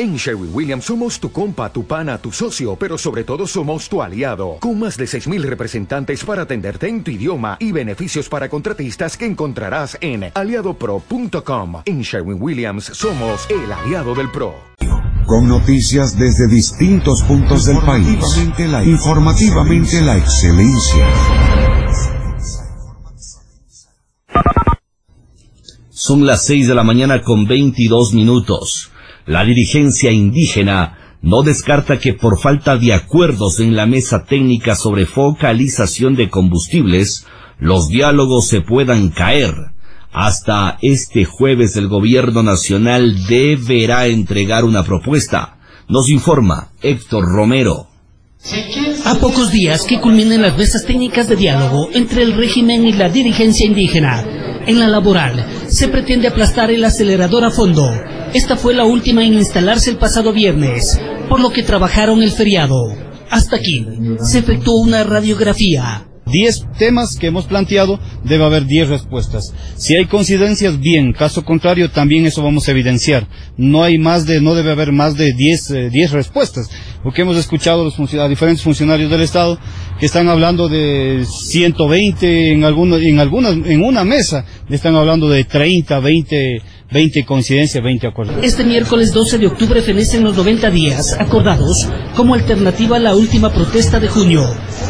En Sherwin Williams somos tu compa, tu pana, tu socio, pero sobre todo somos tu aliado, con más de 6.000 representantes para atenderte en tu idioma y beneficios para contratistas que encontrarás en aliadopro.com. En Sherwin Williams somos el aliado del PRO. Con noticias desde distintos puntos del país. Informativamente la excelencia. Son las 6 de la mañana con 22 minutos. La dirigencia indígena no descarta que por falta de acuerdos en la mesa técnica sobre focalización de combustibles, los diálogos se puedan caer. Hasta este jueves el gobierno nacional deberá entregar una propuesta. Nos informa Héctor Romero. A pocos días que culminen las mesas técnicas de diálogo entre el régimen y la dirigencia indígena, en la laboral se pretende aplastar el acelerador a fondo esta fue la última en instalarse el pasado viernes, por lo que trabajaron el feriado. Hasta aquí se efectuó una radiografía 10 temas que hemos planteado, debe haber 10 respuestas. Si hay coincidencias, bien. Caso contrario, también eso vamos a evidenciar. No hay más de, no debe haber más de 10, eh, respuestas. Porque hemos escuchado los a diferentes funcionarios del Estado que están hablando de 120 en algunos, en algunas, en una mesa, están hablando de 30, 20 20 coincidencias, 20 acuerdos. Este miércoles 12 de octubre fenecen los 90 días acordados como alternativa a la última protesta de junio.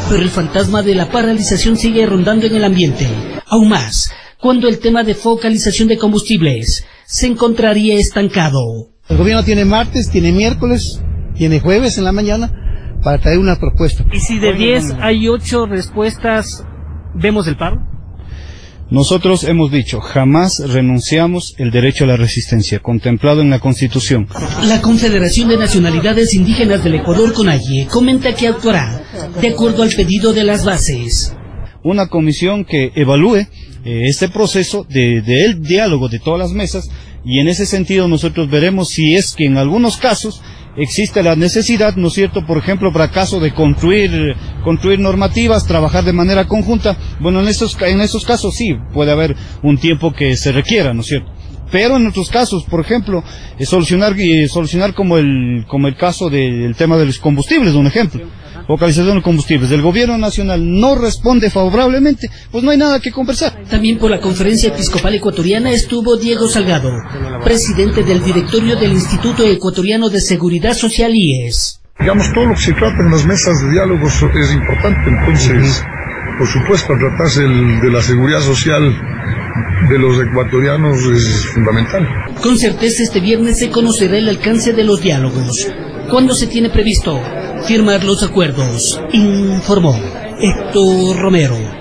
Pero el fantasma de la paralización sigue rondando en el ambiente. Aún más, cuando el tema de focalización de combustibles se encontraría estancado. El gobierno tiene martes, tiene miércoles, tiene jueves en la mañana para traer una propuesta. ¿Y si de 10 hay 8 respuestas, vemos el paro? Nosotros hemos dicho, jamás renunciamos el derecho a la resistencia, contemplado en la Constitución. La Confederación de Nacionalidades Indígenas del Ecuador, CONAIE, comenta que actuará de acuerdo al pedido de las bases. Una comisión que evalúe eh, este proceso de, de diálogo de todas las mesas y en ese sentido nosotros veremos si es que en algunos casos existe la necesidad, ¿no es cierto?, por ejemplo, para caso de construir, construir normativas, trabajar de manera conjunta, bueno, en estos, en estos casos sí, puede haber un tiempo que se requiera, ¿no es cierto? Pero en otros casos, por ejemplo, solucionar, solucionar como el, como el caso del tema de los combustibles, un ejemplo localización de combustibles del gobierno nacional no responde favorablemente, pues no hay nada que conversar. También por la conferencia episcopal ecuatoriana estuvo Diego Salgado, presidente del directorio del Instituto Ecuatoriano de Seguridad Social IES. Digamos, todo lo que se trata en las mesas de diálogos es importante, entonces, por supuesto, tratarse de la seguridad social de los ecuatorianos es fundamental. Con certeza este viernes se conocerá el alcance de los diálogos. ¿Cuándo se tiene previsto? firmar los acuerdos, informó Héctor Romero.